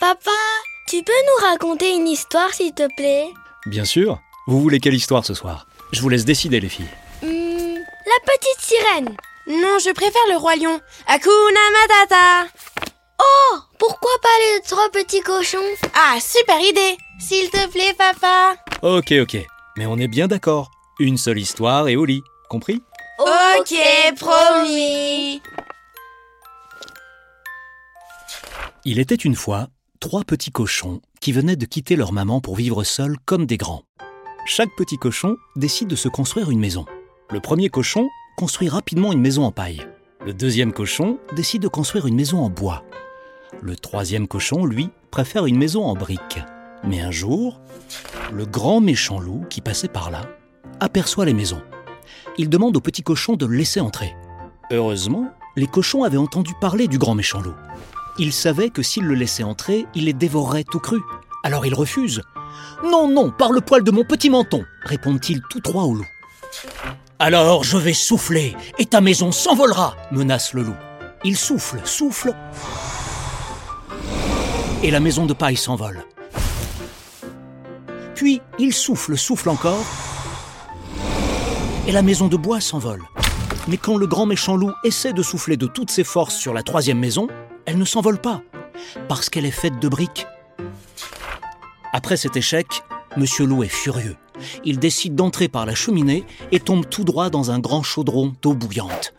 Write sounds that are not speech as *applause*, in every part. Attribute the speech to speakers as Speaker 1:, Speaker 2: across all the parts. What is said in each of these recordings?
Speaker 1: papa, tu peux nous raconter une histoire s'il te plaît?
Speaker 2: Bien sûr. Vous voulez quelle histoire ce soir? Je vous laisse décider les filles.
Speaker 1: Hmm, La petite sirène.
Speaker 3: Non, je préfère le roi lion. Hakuna Matata.
Speaker 1: Oh, pourquoi pas les trois petits cochons?
Speaker 3: Ah, super idée. S'il te plaît, papa.
Speaker 2: Ok, ok. Mais on est bien d'accord. Une seule histoire et au lit. Compris?
Speaker 3: Ok, promis.
Speaker 2: Il était une fois trois petits cochons qui venaient de quitter leur maman pour vivre seuls comme des grands. Chaque petit cochon décide de se construire une maison. Le premier cochon construit rapidement une maison en paille. Le deuxième cochon décide de construire une maison en bois. Le troisième cochon, lui, préfère une maison en briques. Mais un jour, le grand méchant loup qui passait par là aperçoit les maisons. Il demande au petit cochon de le laisser entrer. Heureusement, les cochons avaient entendu parler du grand méchant loup. Ils savaient que s'ils le laissaient entrer, il les dévorerait tout cru. Alors ils refusent. Non, non, par le poil de mon petit menton, répondent-ils tous trois au loup. Alors je vais souffler et ta maison s'envolera, menace le loup. Il souffle, souffle. Et la maison de paille s'envole. Puis il souffle, souffle encore. Et la maison de bois s'envole. Mais quand le grand méchant loup essaie de souffler de toutes ses forces sur la troisième maison, elle ne s'envole pas, parce qu'elle est faite de briques. Après cet échec, Monsieur Loup est furieux. Il décide d'entrer par la cheminée et tombe tout droit dans un grand chaudron d'eau bouillante.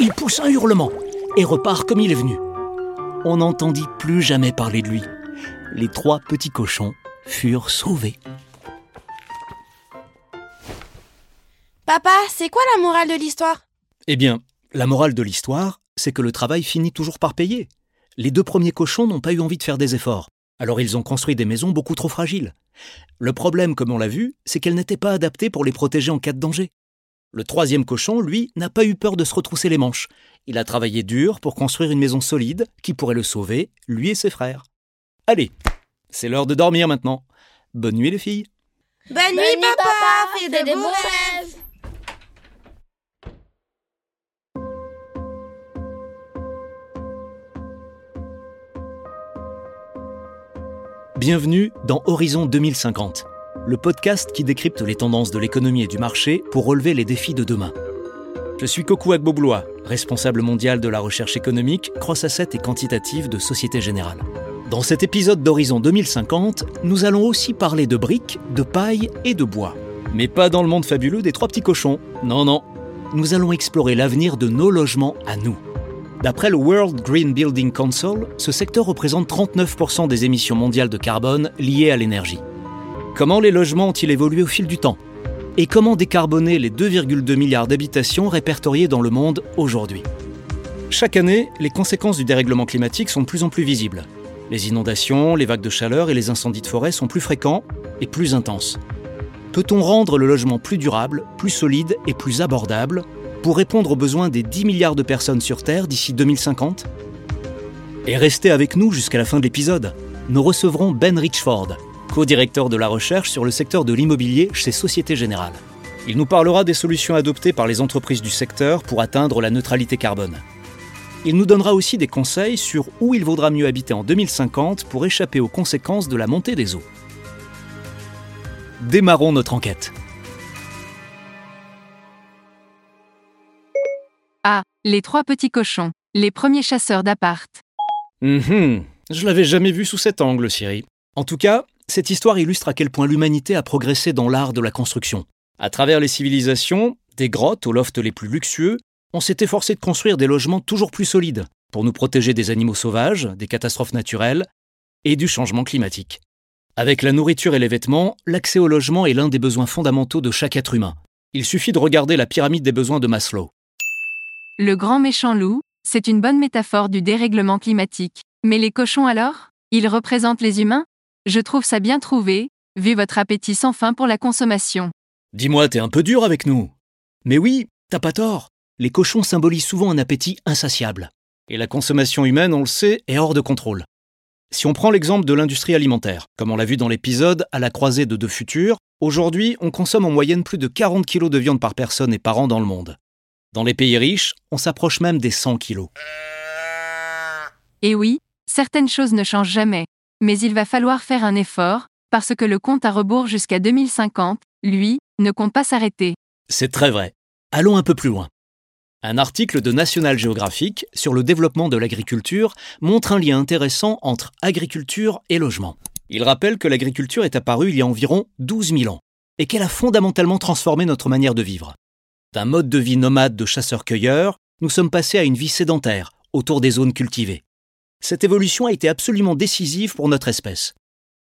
Speaker 2: Il pousse un hurlement et repart comme il est venu. On n'entendit plus jamais parler de lui. Les trois petits cochons furent sauvés.
Speaker 3: Papa, c'est quoi la morale de l'histoire?
Speaker 2: Eh bien, la morale de l'histoire, c'est que le travail finit toujours par payer. Les deux premiers cochons n'ont pas eu envie de faire des efforts. Alors ils ont construit des maisons beaucoup trop fragiles. Le problème, comme on l'a vu, c'est qu'elles n'étaient pas adaptées pour les protéger en cas de danger. Le troisième cochon, lui, n'a pas eu peur de se retrousser les manches. Il a travaillé dur pour construire une maison solide qui pourrait le sauver, lui et ses frères. Allez, c'est l'heure de dormir maintenant. Bonne nuit les filles.
Speaker 3: Bonne, nuit, papa. Fais de beaux rêves.
Speaker 2: Bienvenue dans Horizon 2050, le podcast qui décrypte les tendances de l'économie et du marché pour relever les défis de demain. Je suis Kokou Agboblois, responsable mondial de la recherche économique, cross-asset et quantitative de Société Générale. Dans cet épisode d'Horizon 2050, nous allons aussi parler de briques, de paille et de bois. Mais pas dans le monde fabuleux des trois petits cochons. Non, non. Nous allons explorer l'avenir de nos logements à nous. D'après le World Green Building Council, ce secteur représente 39% des émissions mondiales de carbone liées à l'énergie. Comment les logements ont-ils évolué au fil du temps? Et comment décarboner les 2,2 milliards d'habitations répertoriées dans le monde aujourd'hui? Chaque année, les conséquences du dérèglement climatique sont de plus en plus visibles. Les inondations, les vagues de chaleur et les incendies de forêt sont plus fréquents et plus intenses. Peut-on rendre le logement plus durable, plus solide et plus abordable? Pour répondre aux besoins des 10 milliards de personnes sur Terre d'ici 2050 Et restez avec nous jusqu'à la fin de l'épisode. Nous recevrons Ben Richford, co-directeur de la recherche sur le secteur de l'immobilier chez Société Générale. Il nous parlera des solutions adoptées par les entreprises du secteur pour atteindre la neutralité carbone. Il nous donnera aussi des conseils sur où il vaudra mieux habiter en 2050 pour échapper aux conséquences de la montée des eaux. Démarrons notre enquête.
Speaker 4: Les trois petits cochons, les premiers chasseurs d'appart.
Speaker 2: Mhm, je l'avais jamais vu sous cet angle, Siri. En tout cas, cette histoire illustre à quel point l'humanité a progressé dans l'art de la construction. À travers les civilisations, des grottes aux lofts les plus luxueux, on s'est efforcé de construire des logements toujours plus solides pour nous protéger des animaux sauvages, des catastrophes naturelles et du changement climatique. Avec la nourriture et les vêtements, l'accès au logement est l'un des besoins fondamentaux de chaque être humain. Il suffit de regarder la pyramide des besoins de Maslow.
Speaker 4: Le grand méchant loup, c'est une bonne métaphore du dérèglement climatique. Mais les cochons alors? Ils représentent les humains? Je trouve ça bien trouvé, vu votre appétit sans fin pour la consommation.
Speaker 2: Dis-moi, t'es un peu dur avec nous. Mais oui, t'as pas tort. Les cochons symbolisent souvent un appétit insatiable. Et la consommation humaine, on le sait, est hors de contrôle. Si on prend l'exemple de l'industrie alimentaire, comme on l'a vu dans l'épisode À la croisée de deux futurs, aujourd'hui on consomme en moyenne plus de 40 kg de viande par personne et par an dans le monde. Dans les pays riches, on s'approche même des 100 kilos.
Speaker 4: Et oui, certaines choses ne changent jamais. Mais il va falloir faire un effort, parce que le compte à rebours jusqu'à 2050, lui, ne compte pas s'arrêter.
Speaker 2: C'est très vrai. Allons un peu plus loin. Un article de National Geographic sur le développement de l'agriculture montre un lien intéressant entre agriculture et logement. Il rappelle que l'agriculture est apparue il y a environ 12 000 ans et qu'elle a fondamentalement transformé notre manière de vivre. D'un mode de vie nomade de chasseurs-cueilleurs, nous sommes passés à une vie sédentaire, autour des zones cultivées. Cette évolution a été absolument décisive pour notre espèce.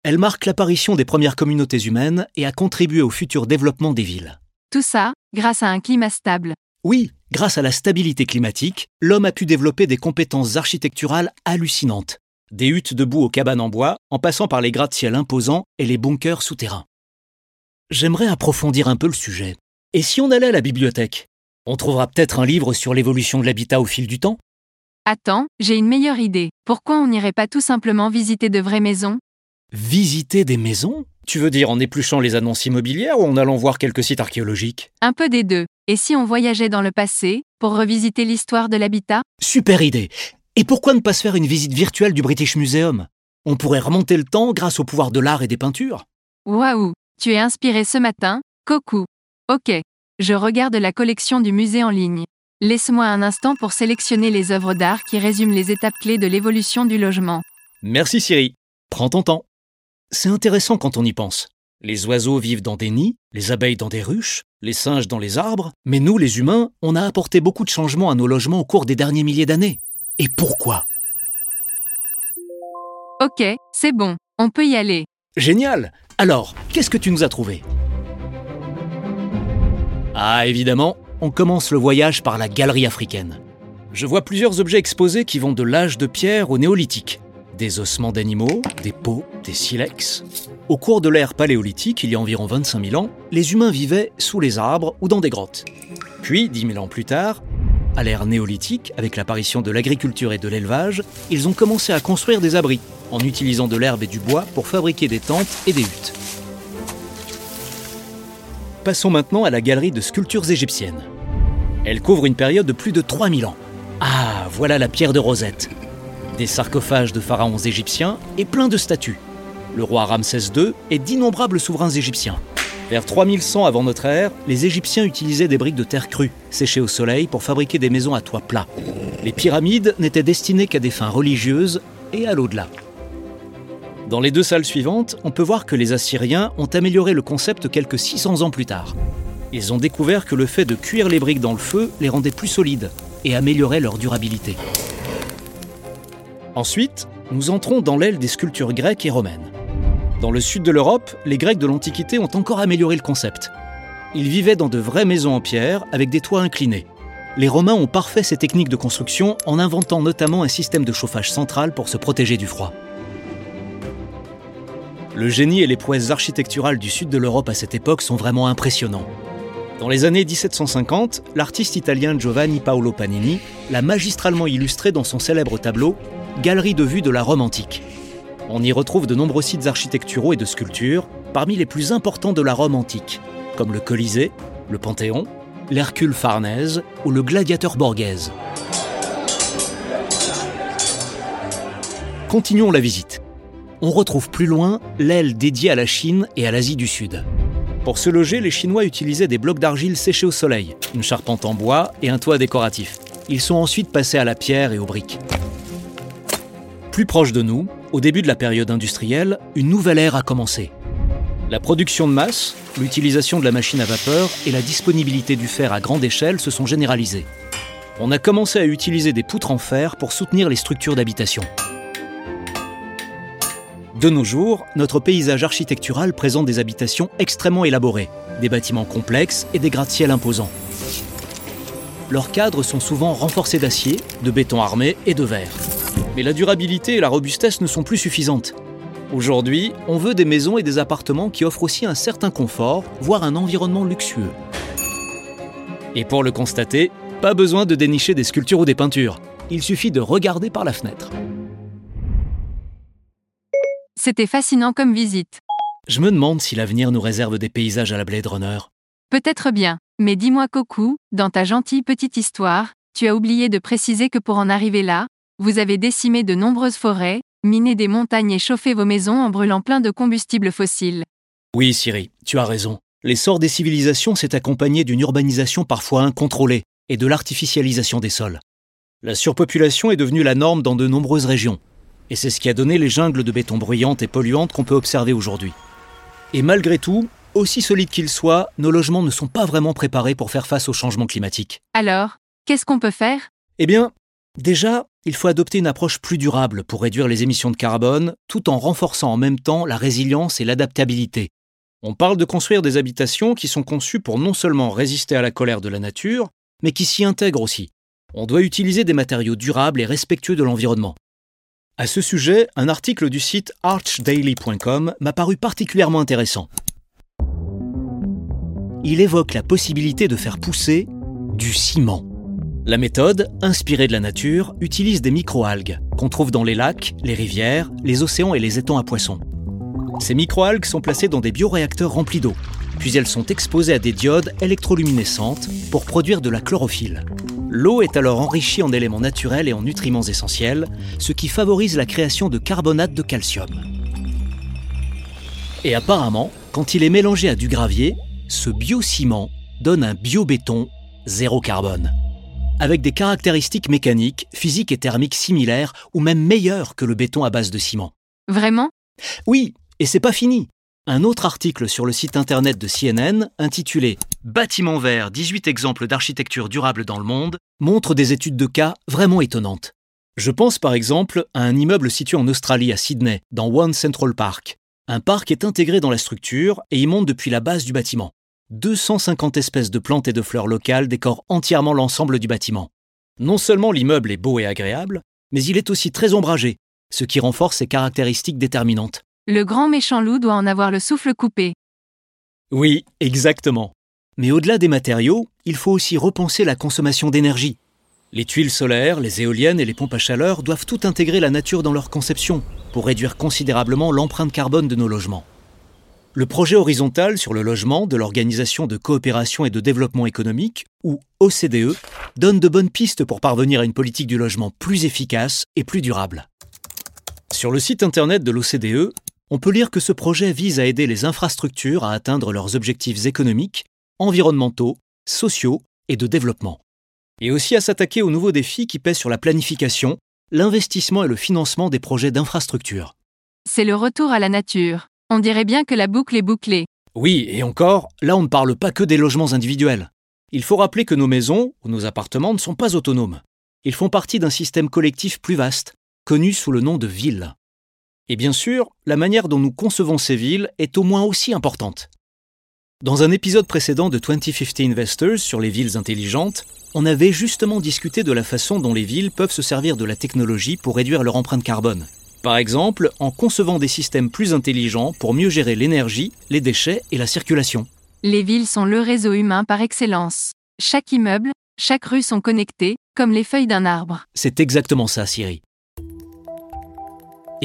Speaker 2: Elle marque l'apparition des premières communautés humaines et a contribué au futur développement des villes.
Speaker 4: Tout ça, grâce à un climat stable.
Speaker 2: Oui, grâce à la stabilité climatique, l'homme a pu développer des compétences architecturales hallucinantes. Des huttes debout aux cabanes en bois, en passant par les gratte-ciels imposants et les bunkers souterrains. J'aimerais approfondir un peu le sujet. Et si on allait à la bibliothèque On trouvera peut-être un livre sur l'évolution de l'habitat au fil du temps?
Speaker 4: Attends, j'ai une meilleure idée. Pourquoi on n'irait pas tout simplement visiter de vraies maisons?
Speaker 2: Visiter des maisons? Tu veux dire en épluchant les annonces immobilières ou en allant voir quelques sites archéologiques?
Speaker 4: Un peu des deux. Et si on voyageait dans le passé, pour revisiter l'histoire de l'habitat?
Speaker 2: Super idée. Et pourquoi ne pas se faire une visite virtuelle du British Museum? On pourrait remonter le temps grâce au pouvoir de l'art et des peintures?
Speaker 4: Waouh! Tu es inspiré ce matin, Coco. Ok. Je regarde la collection du musée en ligne. Laisse-moi un instant pour sélectionner les œuvres d'art qui résument les étapes clés de l'évolution du logement.
Speaker 2: Merci Siri. Prends ton temps. C'est intéressant quand on y pense. Les oiseaux vivent dans des nids, les abeilles dans des ruches, les singes dans les arbres, mais nous, les humains, on a apporté beaucoup de changements à nos logements au cours des derniers milliers d'années. Et pourquoi?
Speaker 4: Ok, c'est bon, on peut y aller.
Speaker 2: Génial Alors, qu'est-ce que tu nous as trouvé? Ah, évidemment, on commence le voyage par la galerie africaine. Je vois plusieurs objets exposés qui vont de l'âge de pierre au néolithique. Des ossements d'animaux, des peaux, des silex. Au cours de l'ère paléolithique, il y a environ 25 000 ans, les humains vivaient sous les arbres ou dans des grottes. Puis, 10 000 ans plus tard, à l'ère néolithique, avec l'apparition de l'agriculture et de l'élevage, ils ont commencé à construire des abris, en utilisant de l'herbe et du bois pour fabriquer des tentes et des huttes. Passons maintenant à la galerie de sculptures égyptiennes. Elle couvre une période de plus de 3000 ans. Ah, voilà la pierre de Rosette. Des sarcophages de pharaons égyptiens et plein de statues. Le roi Ramsès II et d'innombrables souverains égyptiens. Vers 3100 avant notre ère, les Égyptiens utilisaient des briques de terre crue, séchées au soleil, pour fabriquer des maisons à toit plat. Les pyramides n'étaient destinées qu'à des fins religieuses et à l'au-delà. Dans les deux salles suivantes, on peut voir que les Assyriens ont amélioré le concept quelques 600 ans plus tard. Ils ont découvert que le fait de cuire les briques dans le feu les rendait plus solides et améliorait leur durabilité. Ensuite, nous entrons dans l'aile des sculptures grecques et romaines. Dans le sud de l'Europe, les Grecs de l'Antiquité ont encore amélioré le concept. Ils vivaient dans de vraies maisons en pierre avec des toits inclinés. Les Romains ont parfait ces techniques de construction en inventant notamment un système de chauffage central pour se protéger du froid. Le génie et les prouesses architecturales du sud de l'Europe à cette époque sont vraiment impressionnants. Dans les années 1750, l'artiste italien Giovanni Paolo Panini l'a magistralement illustré dans son célèbre tableau Galerie de vue de la Rome antique. On y retrouve de nombreux sites architecturaux et de sculptures, parmi les plus importants de la Rome antique, comme le Colisée, le Panthéon, l'Hercule Farnèse ou le Gladiateur Borghese. Continuons la visite. On retrouve plus loin l'aile dédiée à la Chine et à l'Asie du Sud. Pour se loger, les Chinois utilisaient des blocs d'argile séchés au soleil, une charpente en bois et un toit décoratif. Ils sont ensuite passés à la pierre et aux briques. Plus proche de nous, au début de la période industrielle, une nouvelle ère a commencé. La production de masse, l'utilisation de la machine à vapeur et la disponibilité du fer à grande échelle se sont généralisées. On a commencé à utiliser des poutres en fer pour soutenir les structures d'habitation. De nos jours, notre paysage architectural présente des habitations extrêmement élaborées, des bâtiments complexes et des gratte-ciels imposants. Leurs cadres sont souvent renforcés d'acier, de béton armé et de verre. Mais la durabilité et la robustesse ne sont plus suffisantes. Aujourd'hui, on veut des maisons et des appartements qui offrent aussi un certain confort, voire un environnement luxueux. Et pour le constater, pas besoin de dénicher des sculptures ou des peintures. Il suffit de regarder par la fenêtre.
Speaker 4: C'était fascinant comme visite.
Speaker 2: Je me demande si l'avenir nous réserve des paysages à la Blade Runner.
Speaker 4: Peut-être bien, mais dis-moi Coco, dans ta gentille petite histoire, tu as oublié de préciser que pour en arriver là, Vous avez décimé de nombreuses forêts, miné des montagnes et chauffé vos maisons en brûlant plein de combustibles fossiles.
Speaker 2: Oui, Siri, tu as raison. L'essor des civilisations s'est accompagné d'une urbanisation parfois incontrôlée et de l'artificialisation des sols. La surpopulation est devenue la norme dans de nombreuses régions, et c'est ce qui a donné les jungles de béton bruyantes et polluantes qu'on peut observer aujourd'hui. Et malgré tout, aussi solides qu'ils soient, nos logements ne sont pas vraiment préparés pour faire face au changement climatique.
Speaker 4: Alors, qu'est-ce qu'on peut faire?
Speaker 2: Eh bien, déjà, il faut adopter une approche plus durable pour réduire les émissions de carbone, tout en renforçant en même temps la résilience et l'adaptabilité. On parle de construire des habitations qui sont conçues pour non seulement résister à la colère de la nature, mais qui s'y intègrent aussi. On doit utiliser des matériaux durables et respectueux de l'environnement. À ce sujet, un article du site archdaily.com m'a paru particulièrement intéressant. Il évoque la possibilité de faire pousser du ciment. La méthode, inspirée de la nature, utilise des microalgues qu'on trouve dans les lacs, les rivières, les océans et les étangs à poissons. Ces microalgues sont placées dans des bioréacteurs remplis d'eau, puis elles sont exposées à des diodes électroluminescentes pour produire de la chlorophylle. L'eau est alors enrichie en éléments naturels et en nutriments essentiels, ce qui favorise la création de carbonate de calcium. Et apparemment, quand il est mélangé à du gravier, ce biociment donne un biobéton zéro carbone, avec des caractéristiques mécaniques, physiques et thermiques similaires ou même meilleures que le béton à base de ciment.
Speaker 4: Vraiment?
Speaker 2: Oui, et c'est pas fini. Un autre article sur le site internet de CNN, intitulé Bâtiment vert 18 exemples d'architecture durable dans le monde, montre des études de cas vraiment étonnantes. Je pense par exemple à un immeuble situé en Australie à Sydney, dans One Central Park. Un parc est intégré dans la structure et y monte depuis la base du bâtiment. 250 espèces de plantes et de fleurs locales décorent entièrement l'ensemble du bâtiment. Non seulement l'immeuble est beau et agréable, mais il est aussi très ombragé, ce qui renforce ses caractéristiques déterminantes.
Speaker 4: Le grand méchant loup doit en avoir le souffle coupé.
Speaker 2: Oui, exactement. Mais au-delà des matériaux, il faut aussi repenser la consommation d'énergie. Les tuiles solaires, les éoliennes et les pompes à chaleur doivent tout intégrer la nature dans leur conception pour réduire considérablement l'empreinte carbone de nos logements. Le projet horizontal sur le logement de l'Organisation de coopération et de développement économique, ou OCDE, donne de bonnes pistes pour parvenir à une politique du logement plus efficace et plus durable. Sur le site internet de l'OCDE, on peut lire que ce projet vise à aider les infrastructures à atteindre leurs objectifs économiques, environnementaux, sociaux et de développement. Et aussi à s'attaquer aux nouveaux défis qui pèsent sur la planification, l'investissement et le financement des projets d'infrastructures.
Speaker 4: C'est le retour à la nature. On dirait bien que la boucle est bouclée.
Speaker 2: Oui, et encore, là on ne parle pas que des logements individuels. Il faut rappeler que nos maisons ou nos appartements ne sont pas autonomes. Ils font partie d'un système collectif plus vaste, connu sous le nom de ville. Et bien sûr, la manière dont nous concevons ces villes est au moins aussi importante. Dans un épisode précédent de 2050 Investors sur les villes intelligentes, on avait justement discuté de la façon dont les villes peuvent se servir de la technologie pour réduire leur empreinte carbone. Par exemple, en concevant des systèmes plus intelligents pour mieux gérer l'énergie, les déchets et la circulation.
Speaker 4: Les villes sont le réseau humain par excellence. Chaque immeuble, chaque rue sont connectés, comme les feuilles d'un arbre.
Speaker 2: C'est exactement ça, Siri.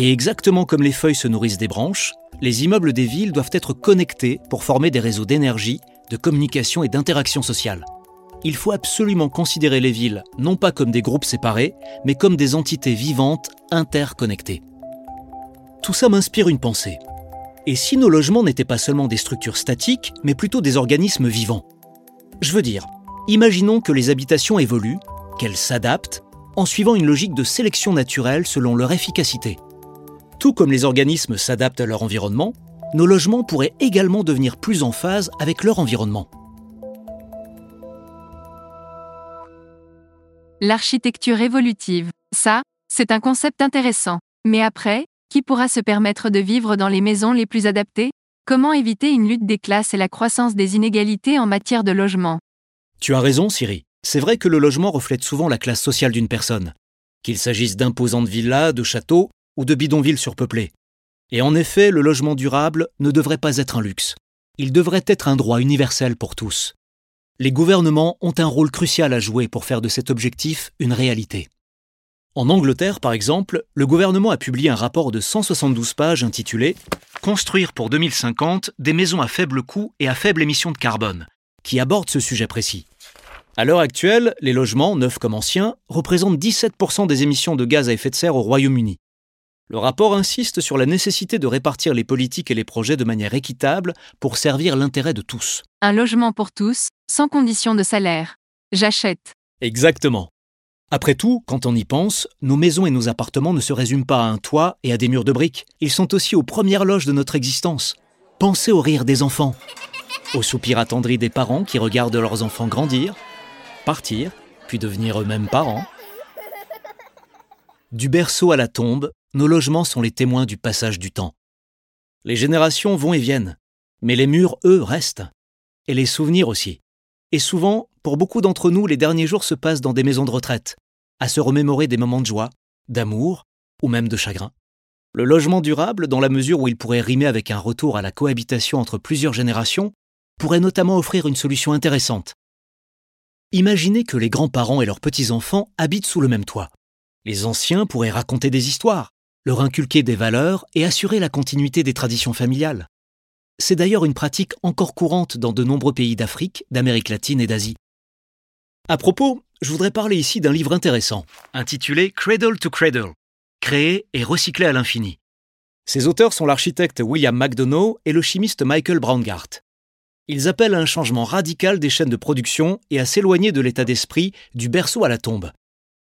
Speaker 2: Et exactement comme les feuilles se nourrissent des branches, les immeubles des villes doivent être connectés pour former des réseaux d'énergie, de communication et d'interaction sociale. Il faut absolument considérer les villes non pas comme des groupes séparés, mais comme des entités vivantes interconnectées. Tout ça m'inspire une pensée. Et si nos logements n'étaient pas seulement des structures statiques, mais plutôt des organismes vivants? Je veux dire, imaginons que les habitations évoluent, qu'elles s'adaptent, en suivant une logique de sélection naturelle selon leur efficacité. Tout comme les organismes s'adaptent à leur environnement, nos logements pourraient également devenir plus en phase avec leur environnement.
Speaker 4: L'architecture évolutive. Ça, c'est un concept intéressant. Mais après, qui pourra se permettre de vivre dans les maisons les plus adaptées? Comment éviter une lutte des classes et la croissance des inégalités en matière de logement?
Speaker 2: Tu as raison, Siri. C'est vrai que le logement reflète souvent la classe sociale d'une personne. Qu'il s'agisse d'imposantes villas, de châteaux ou de bidonvilles surpeuplés. Et en effet, le logement durable ne devrait pas être un luxe. Il devrait être un droit universel pour tous. Les gouvernements ont un rôle crucial à jouer pour faire de cet objectif une réalité. En Angleterre, par exemple, le gouvernement a publié un rapport de 172 pages intitulé Construire pour 2050 des maisons à faible coût et à faible émission de carbone, qui aborde ce sujet précis. À l'heure actuelle, les logements, neufs comme anciens, représentent 17% des émissions de gaz à effet de serre au Royaume-Uni. Le rapport insiste sur la nécessité de répartir les politiques et les projets de manière équitable pour servir l'intérêt de tous.
Speaker 4: Un logement pour tous, sans condition de salaire. J'achète.
Speaker 2: Exactement. Après tout, quand on y pense, nos maisons et nos appartements ne se résument pas à un toit et à des murs de briques. Ils sont aussi aux premières loges de notre existence. Pensez au rire des enfants, au soupir attendri des parents qui regardent leurs enfants grandir, partir, puis devenir eux-mêmes parents. Du berceau à la tombe, nos logements sont les témoins du passage du temps. Les générations vont et viennent, mais les murs, eux, restent. Et les souvenirs aussi. Et souvent, pour beaucoup d'entre nous, les derniers jours se passent dans des maisons de retraite, à se remémorer des moments de joie, d'amour ou même de chagrin. Le logement durable, dans la mesure où il pourrait rimer avec un retour à la cohabitation entre plusieurs générations, pourrait notamment offrir une solution intéressante. Imaginez que les grands-parents et leurs petits-enfants habitent sous le même toit. Les anciens pourraient raconter des histoires, leur inculquer des valeurs et assurer la continuité des traditions familiales. C'est d'ailleurs une pratique encore courante dans de nombreux pays d'Afrique, d'Amérique latine et d'Asie. À propos, je voudrais parler ici d'un livre intéressant, intitulé Cradle to Cradle, créer et recycler à l'infini. Ses auteurs sont l'architecte William McDonough et le chimiste Michael Braungart. Ils appellent à un changement radical des chaînes de production et à s'éloigner de l'état d'esprit du berceau à la tombe.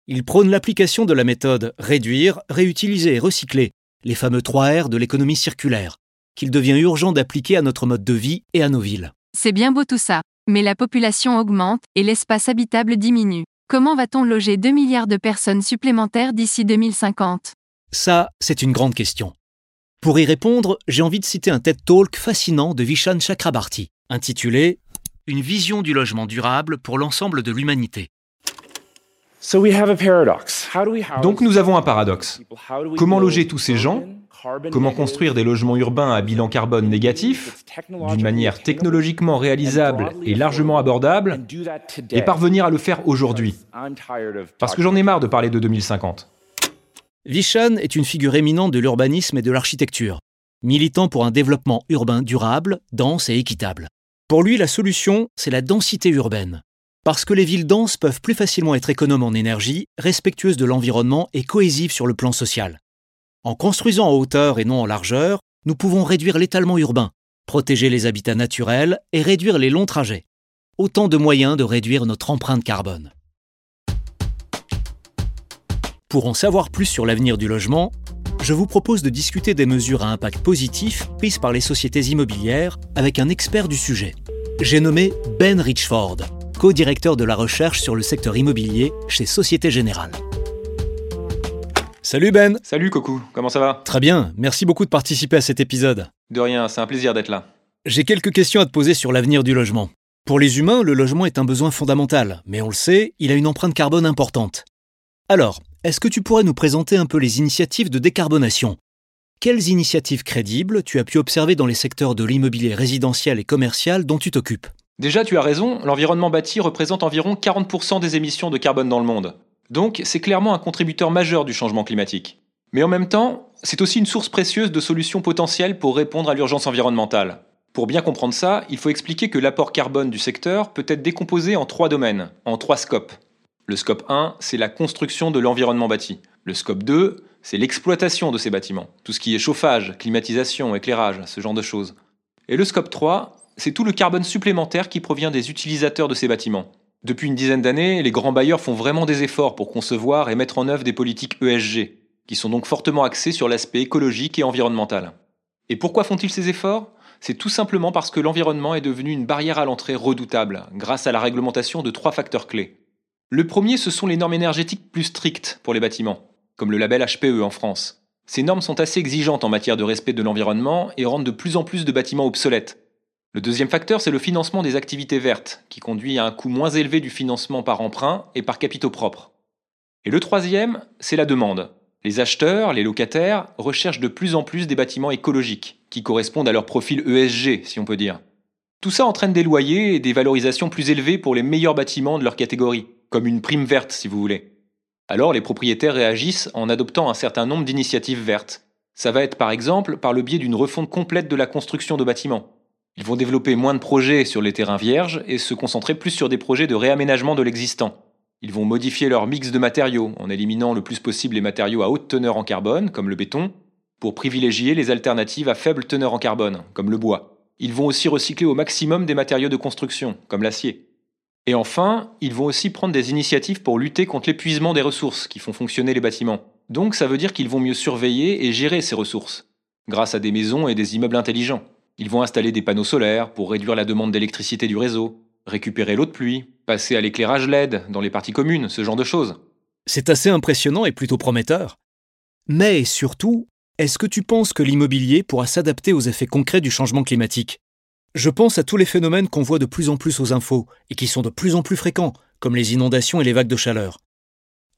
Speaker 2: Ils prônent l'application de la méthode réduire, réutiliser et recycler, les fameux 3 R de l'économie circulaire, qu'il devient urgent d'appliquer à notre mode de vie et à nos villes.
Speaker 4: C'est bien beau tout ça, mais la population augmente et l'espace habitable diminue. Comment va-t-on loger 2 milliards de personnes supplémentaires d'ici 2050
Speaker 2: Ça, c'est une grande question. Pour y répondre, j'ai envie de citer un TED Talk fascinant de Vishan Chakrabarty, intitulé Une vision du logement durable pour l'ensemble de l'humanité.
Speaker 5: Donc nous avons un paradoxe. Comment loger tous ces gens? Comment construire des logements urbains à bilan carbone négatif, d'une manière technologiquement réalisable et largement abordable, et parvenir à le faire aujourd'hui Parce que j'en ai marre de parler de 2050.
Speaker 2: Vishan est une figure éminente de l'urbanisme et de l'architecture, militant pour un développement urbain durable, dense et équitable. Pour lui, la solution, c'est la densité urbaine. Parce que les villes denses peuvent plus facilement être économes en énergie, respectueuses de l'environnement et cohésives sur le plan social. En construisant en hauteur et non en largeur, nous pouvons réduire l'étalement urbain, protéger les habitats naturels et réduire les longs trajets. Autant de moyens de réduire notre empreinte carbone. Pour en savoir plus sur l'avenir du logement, je vous propose de discuter des mesures à impact positif prises par les sociétés immobilières avec un expert du sujet. J'ai nommé Ben Richford, co-directeur de la recherche sur le secteur immobilier chez Société Générale. Salut Ben
Speaker 5: Salut Coco, comment ça va?
Speaker 2: Très bien, merci beaucoup de participer à cet épisode.
Speaker 5: De rien, c'est un plaisir d'être là.
Speaker 2: J'ai quelques questions à te poser sur l'avenir du logement. Pour les humains, le logement est un besoin fondamental, mais on le sait, il a une empreinte carbone importante. Alors, est-ce que tu pourrais nous présenter un peu les initiatives de décarbonation? Quelles initiatives crédibles tu as pu observer dans les secteurs de l'immobilier résidentiel et commercial dont tu t'occupes?
Speaker 5: Déjà, tu as raison, l'environnement bâti représente environ 40% des émissions de carbone dans le monde. Donc c'est clairement un contributeur majeur du changement climatique. Mais en même temps, c'est aussi une source précieuse de solutions potentielles pour répondre à l'urgence environnementale. Pour bien comprendre ça, il faut expliquer que l'apport carbone du secteur peut être décomposé en trois domaines, en trois scopes. Le scope 1, c'est la construction de l'environnement bâti. Le scope 2, c'est l'exploitation de ces bâtiments. Tout ce qui est chauffage, climatisation, éclairage, ce genre de choses. Et le scope 3, c'est tout le carbone supplémentaire qui provient des utilisateurs de ces bâtiments. Depuis une dizaine d'années, les grands bailleurs font vraiment des efforts pour concevoir et mettre en œuvre des politiques ESG, qui sont donc fortement axées sur l'aspect écologique et environnemental. Et pourquoi font-ils ces efforts? C'est tout simplement parce que l'environnement est devenu une barrière à l'entrée redoutable, grâce à la réglementation de trois facteurs clés. Le premier, ce sont les normes énergétiques plus strictes pour les bâtiments, comme le label HPE en France. Ces normes sont assez exigeantes en matière de respect de l'environnement et rendent de plus en plus de bâtiments obsolètes, le deuxième facteur, c'est le financement des activités vertes, qui conduit à un coût moins élevé du financement par emprunt et par capitaux propres. Et le troisième, c'est la demande. Les acheteurs, les locataires, recherchent de plus en plus des bâtiments écologiques, qui correspondent à leur profil ESG, si on peut dire. Tout ça entraîne des loyers et des valorisations plus élevées pour les meilleurs bâtiments de leur catégorie, comme une prime verte si vous voulez. Alors les propriétaires réagissent en adoptant un certain nombre d'initiatives vertes. Ça va être par exemple par le biais d'une refonte complète de la construction de bâtiments, Ils vont développer moins de projets sur les terrains vierges et se concentrer plus sur des projets de réaménagement de l'existant. Ils vont modifier leur mix de matériaux en éliminant le plus possible les matériaux à haute teneur en carbone, comme le béton, pour privilégier les alternatives à faible teneur en carbone, comme le bois. Ils vont aussi recycler au maximum des matériaux de construction, comme l'acier. Et enfin, ils vont aussi prendre des initiatives pour lutter contre l'épuisement des ressources qui font fonctionner les bâtiments. Donc ça veut dire qu'ils vont mieux surveiller et gérer ces ressources, grâce à des maisons et des immeubles intelligents. Ils vont installer des panneaux solaires pour réduire la demande d'électricité du réseau, récupérer l'eau de pluie, passer à l'éclairage LED dans les parties communes, ce genre de choses.
Speaker 2: C'est assez impressionnant et plutôt prometteur. Mais surtout, est-ce que tu penses que l'immobilier pourra s'adapter aux effets concrets du changement climatique? Je pense à tous les phénomènes qu'on voit de plus en plus aux infos et qui sont de plus en plus fréquents, comme les inondations et les vagues de chaleur.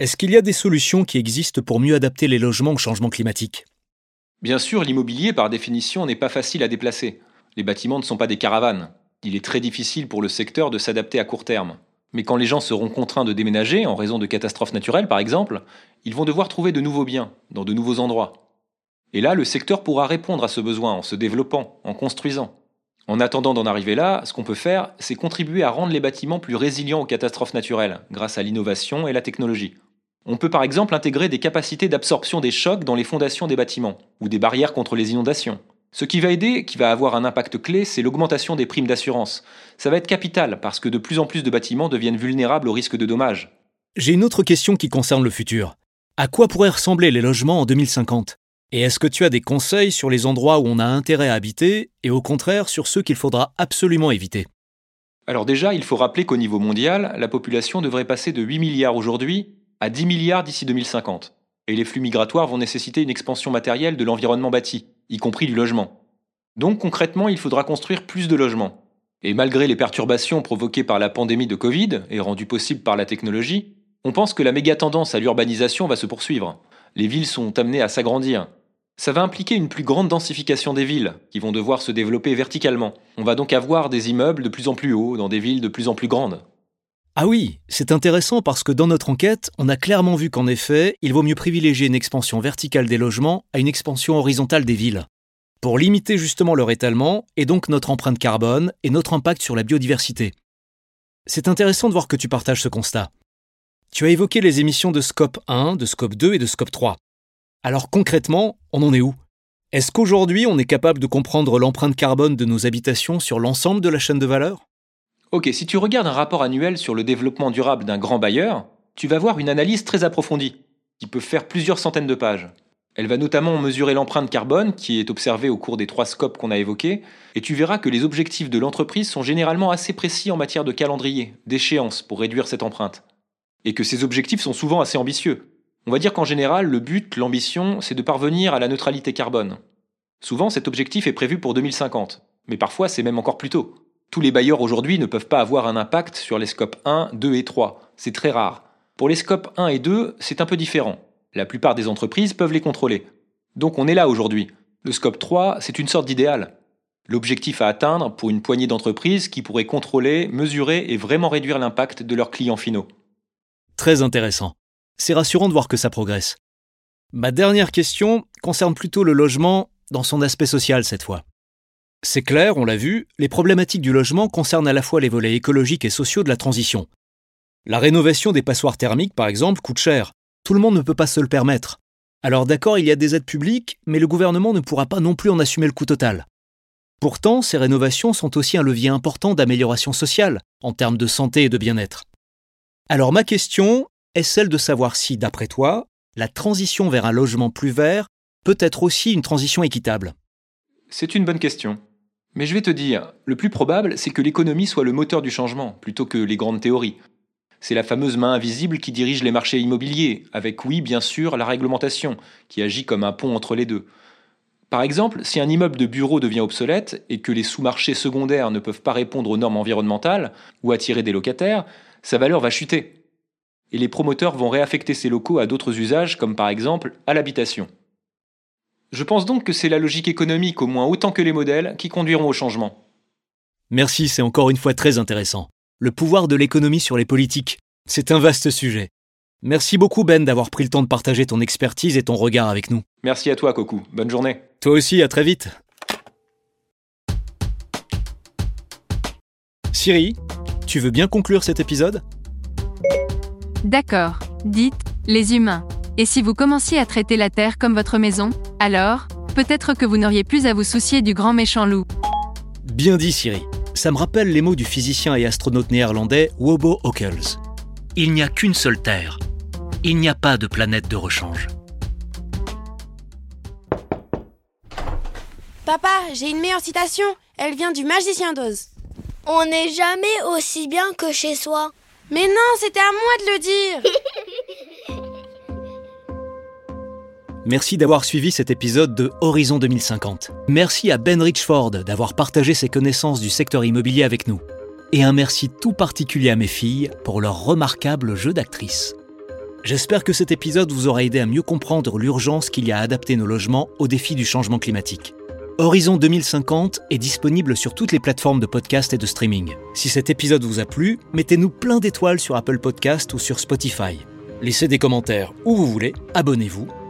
Speaker 2: Est-ce qu'il y a des solutions qui existent pour mieux adapter les logements au changement climatique?
Speaker 5: Bien sûr, l'immobilier, par définition, n'est pas facile à déplacer. Les bâtiments ne sont pas des caravanes. Il est très difficile pour le secteur de s'adapter à court terme. Mais quand les gens seront contraints de déménager, en raison de catastrophes naturelles par exemple, ils vont devoir trouver de nouveaux biens, dans de nouveaux endroits. Et là, le secteur pourra répondre à ce besoin en se développant, en construisant. En attendant d'en arriver là, ce qu'on peut faire, c'est contribuer à rendre les bâtiments plus résilients aux catastrophes naturelles, grâce à l'innovation et la technologie. On peut par exemple intégrer des capacités d'absorption des chocs dans les fondations des bâtiments, ou des barrières contre les inondations. Ce qui va aider, qui va avoir un impact clé, c'est l'augmentation des primes d'assurance. Ça va être capital parce que de plus en plus de bâtiments deviennent vulnérables au risque de dommages.
Speaker 2: J'ai une autre question qui concerne le futur. À quoi pourraient ressembler les logements en 2050 Et est-ce que tu as des conseils sur les endroits où on a intérêt à habiter et au contraire sur ceux qu'il faudra absolument éviter?
Speaker 5: Alors déjà, il faut rappeler qu'au niveau mondial, la population devrait passer de 8 milliards aujourd'hui à 10 milliards d'ici 2050. Et les flux migratoires vont nécessiter une expansion matérielle de l'environnement bâti, y compris du logement. Donc concrètement, il faudra construire plus de logements. Et malgré les perturbations provoquées par la pandémie de Covid et rendues possibles par la technologie, on pense que la méga tendance à l'urbanisation va se poursuivre. Les villes sont amenées à s'agrandir. Ça va impliquer une plus grande densification des villes, qui vont devoir se développer verticalement. On va donc avoir des immeubles de plus en plus hauts dans des villes de plus en plus grandes.
Speaker 2: Ah oui, c'est intéressant parce que dans notre enquête, on a clairement vu qu'en effet, il vaut mieux privilégier une expansion verticale des logements à une expansion horizontale des villes, pour limiter justement leur étalement et donc notre empreinte carbone et notre impact sur la biodiversité. C'est intéressant de voir que tu partages ce constat. Tu as évoqué les émissions de Scope 1, de Scope 2 et de Scope 3. Alors concrètement, on en est où? Est-ce qu'aujourd'hui on est capable de comprendre l'empreinte carbone de nos habitations sur l'ensemble de la chaîne de valeur?
Speaker 5: Ok, si tu regardes un rapport annuel sur le développement durable d'un grand bailleur, tu vas voir une analyse très approfondie, qui peut faire plusieurs centaines de pages. Elle va notamment mesurer l'empreinte carbone qui est observée au cours des trois scopes qu'on a évoqués, et tu verras que les objectifs de l'entreprise sont généralement assez précis en matière de calendrier, d'échéance pour réduire cette empreinte. Et que ces objectifs sont souvent assez ambitieux. On va dire qu'en général, le but, l'ambition, c'est de parvenir à la neutralité carbone. Souvent, cet objectif est prévu pour 2050, mais parfois c'est même encore plus tôt. Tous les bailleurs aujourd'hui ne peuvent pas avoir un impact sur les scopes 1, 2 et 3. C'est très rare. Pour les scopes 1 et 2, c'est un peu différent. La plupart des entreprises peuvent les contrôler. Donc on est là aujourd'hui. Le scope 3, c'est une sorte d'idéal. L'objectif à atteindre pour une poignée d'entreprises qui pourraient contrôler, mesurer et vraiment réduire l'impact de leurs clients finaux.
Speaker 2: Très intéressant. C'est rassurant de voir que ça progresse. Ma dernière question concerne plutôt le logement dans son aspect social cette fois. C'est clair, on l'a vu, les problématiques du logement concernent à la fois les volets écologiques et sociaux de la transition. La rénovation des passoires thermiques, par exemple, coûte cher. Tout le monde ne peut pas se le permettre. Alors d'accord, il y a des aides publiques, mais le gouvernement ne pourra pas non plus en assumer le coût total. Pourtant, ces rénovations sont aussi un levier important d'amélioration sociale, en termes de santé et de bien-être. Alors ma question est celle de savoir si, d'après toi, la transition vers un logement plus vert peut être aussi une transition équitable.
Speaker 5: C'est une bonne question. Mais je vais te dire, le plus probable, c'est que l'économie soit le moteur du changement, plutôt que les grandes théories. C'est la fameuse main invisible qui dirige les marchés immobiliers, avec oui, bien sûr, la réglementation, qui agit comme un pont entre les deux. Par exemple, si un immeuble de bureau devient obsolète et que les sous-marchés secondaires ne peuvent pas répondre aux normes environnementales ou attirer des locataires, sa valeur va chuter. Et les promoteurs vont réaffecter ces locaux à d'autres usages, comme par exemple à l'habitation. Je pense donc que c'est la logique économique, au moins autant que les modèles, qui conduiront au changement.
Speaker 2: Merci, c'est encore une fois très intéressant. Le pouvoir de l'économie sur les politiques, c'est un vaste sujet. Merci beaucoup Ben d'avoir pris le temps de partager ton expertise et ton regard avec nous.
Speaker 5: Merci à toi Coco, bonne journée.
Speaker 2: Toi aussi, à très vite. Siri, tu veux bien conclure cet épisode?
Speaker 4: D'accord, dites, les humains. Et si vous commenciez à traiter la Terre comme votre maison, alors, peut-être que vous n'auriez plus à vous soucier du grand méchant loup.
Speaker 2: Bien dit Siri. Ça me rappelle les mots du physicien et astronaute néerlandais Wobo Ockels. Il n'y a qu'une seule Terre. Il n'y a pas de planète de rechange.
Speaker 3: Papa, j'ai une meilleure citation. Elle vient du magicien d'Oz.
Speaker 1: On n'est jamais aussi bien que chez soi.
Speaker 3: Mais non, c'était à moi de le dire. *laughs*
Speaker 2: Merci d'avoir suivi cet épisode de Horizon 2050. Merci à Ben Richford d'avoir partagé ses connaissances du secteur immobilier avec nous. Et un merci tout particulier à mes filles pour leur remarquable jeu d'actrice. J'espère que cet épisode vous aura aidé à mieux comprendre l'urgence qu'il y a à adapter nos logements aux défis du changement climatique. Horizon 2050 est disponible sur toutes les plateformes de podcast et de streaming. Si cet épisode vous a plu, mettez-nous plein d'étoiles sur Apple Podcast ou sur Spotify. Laissez des commentaires où vous voulez, abonnez-vous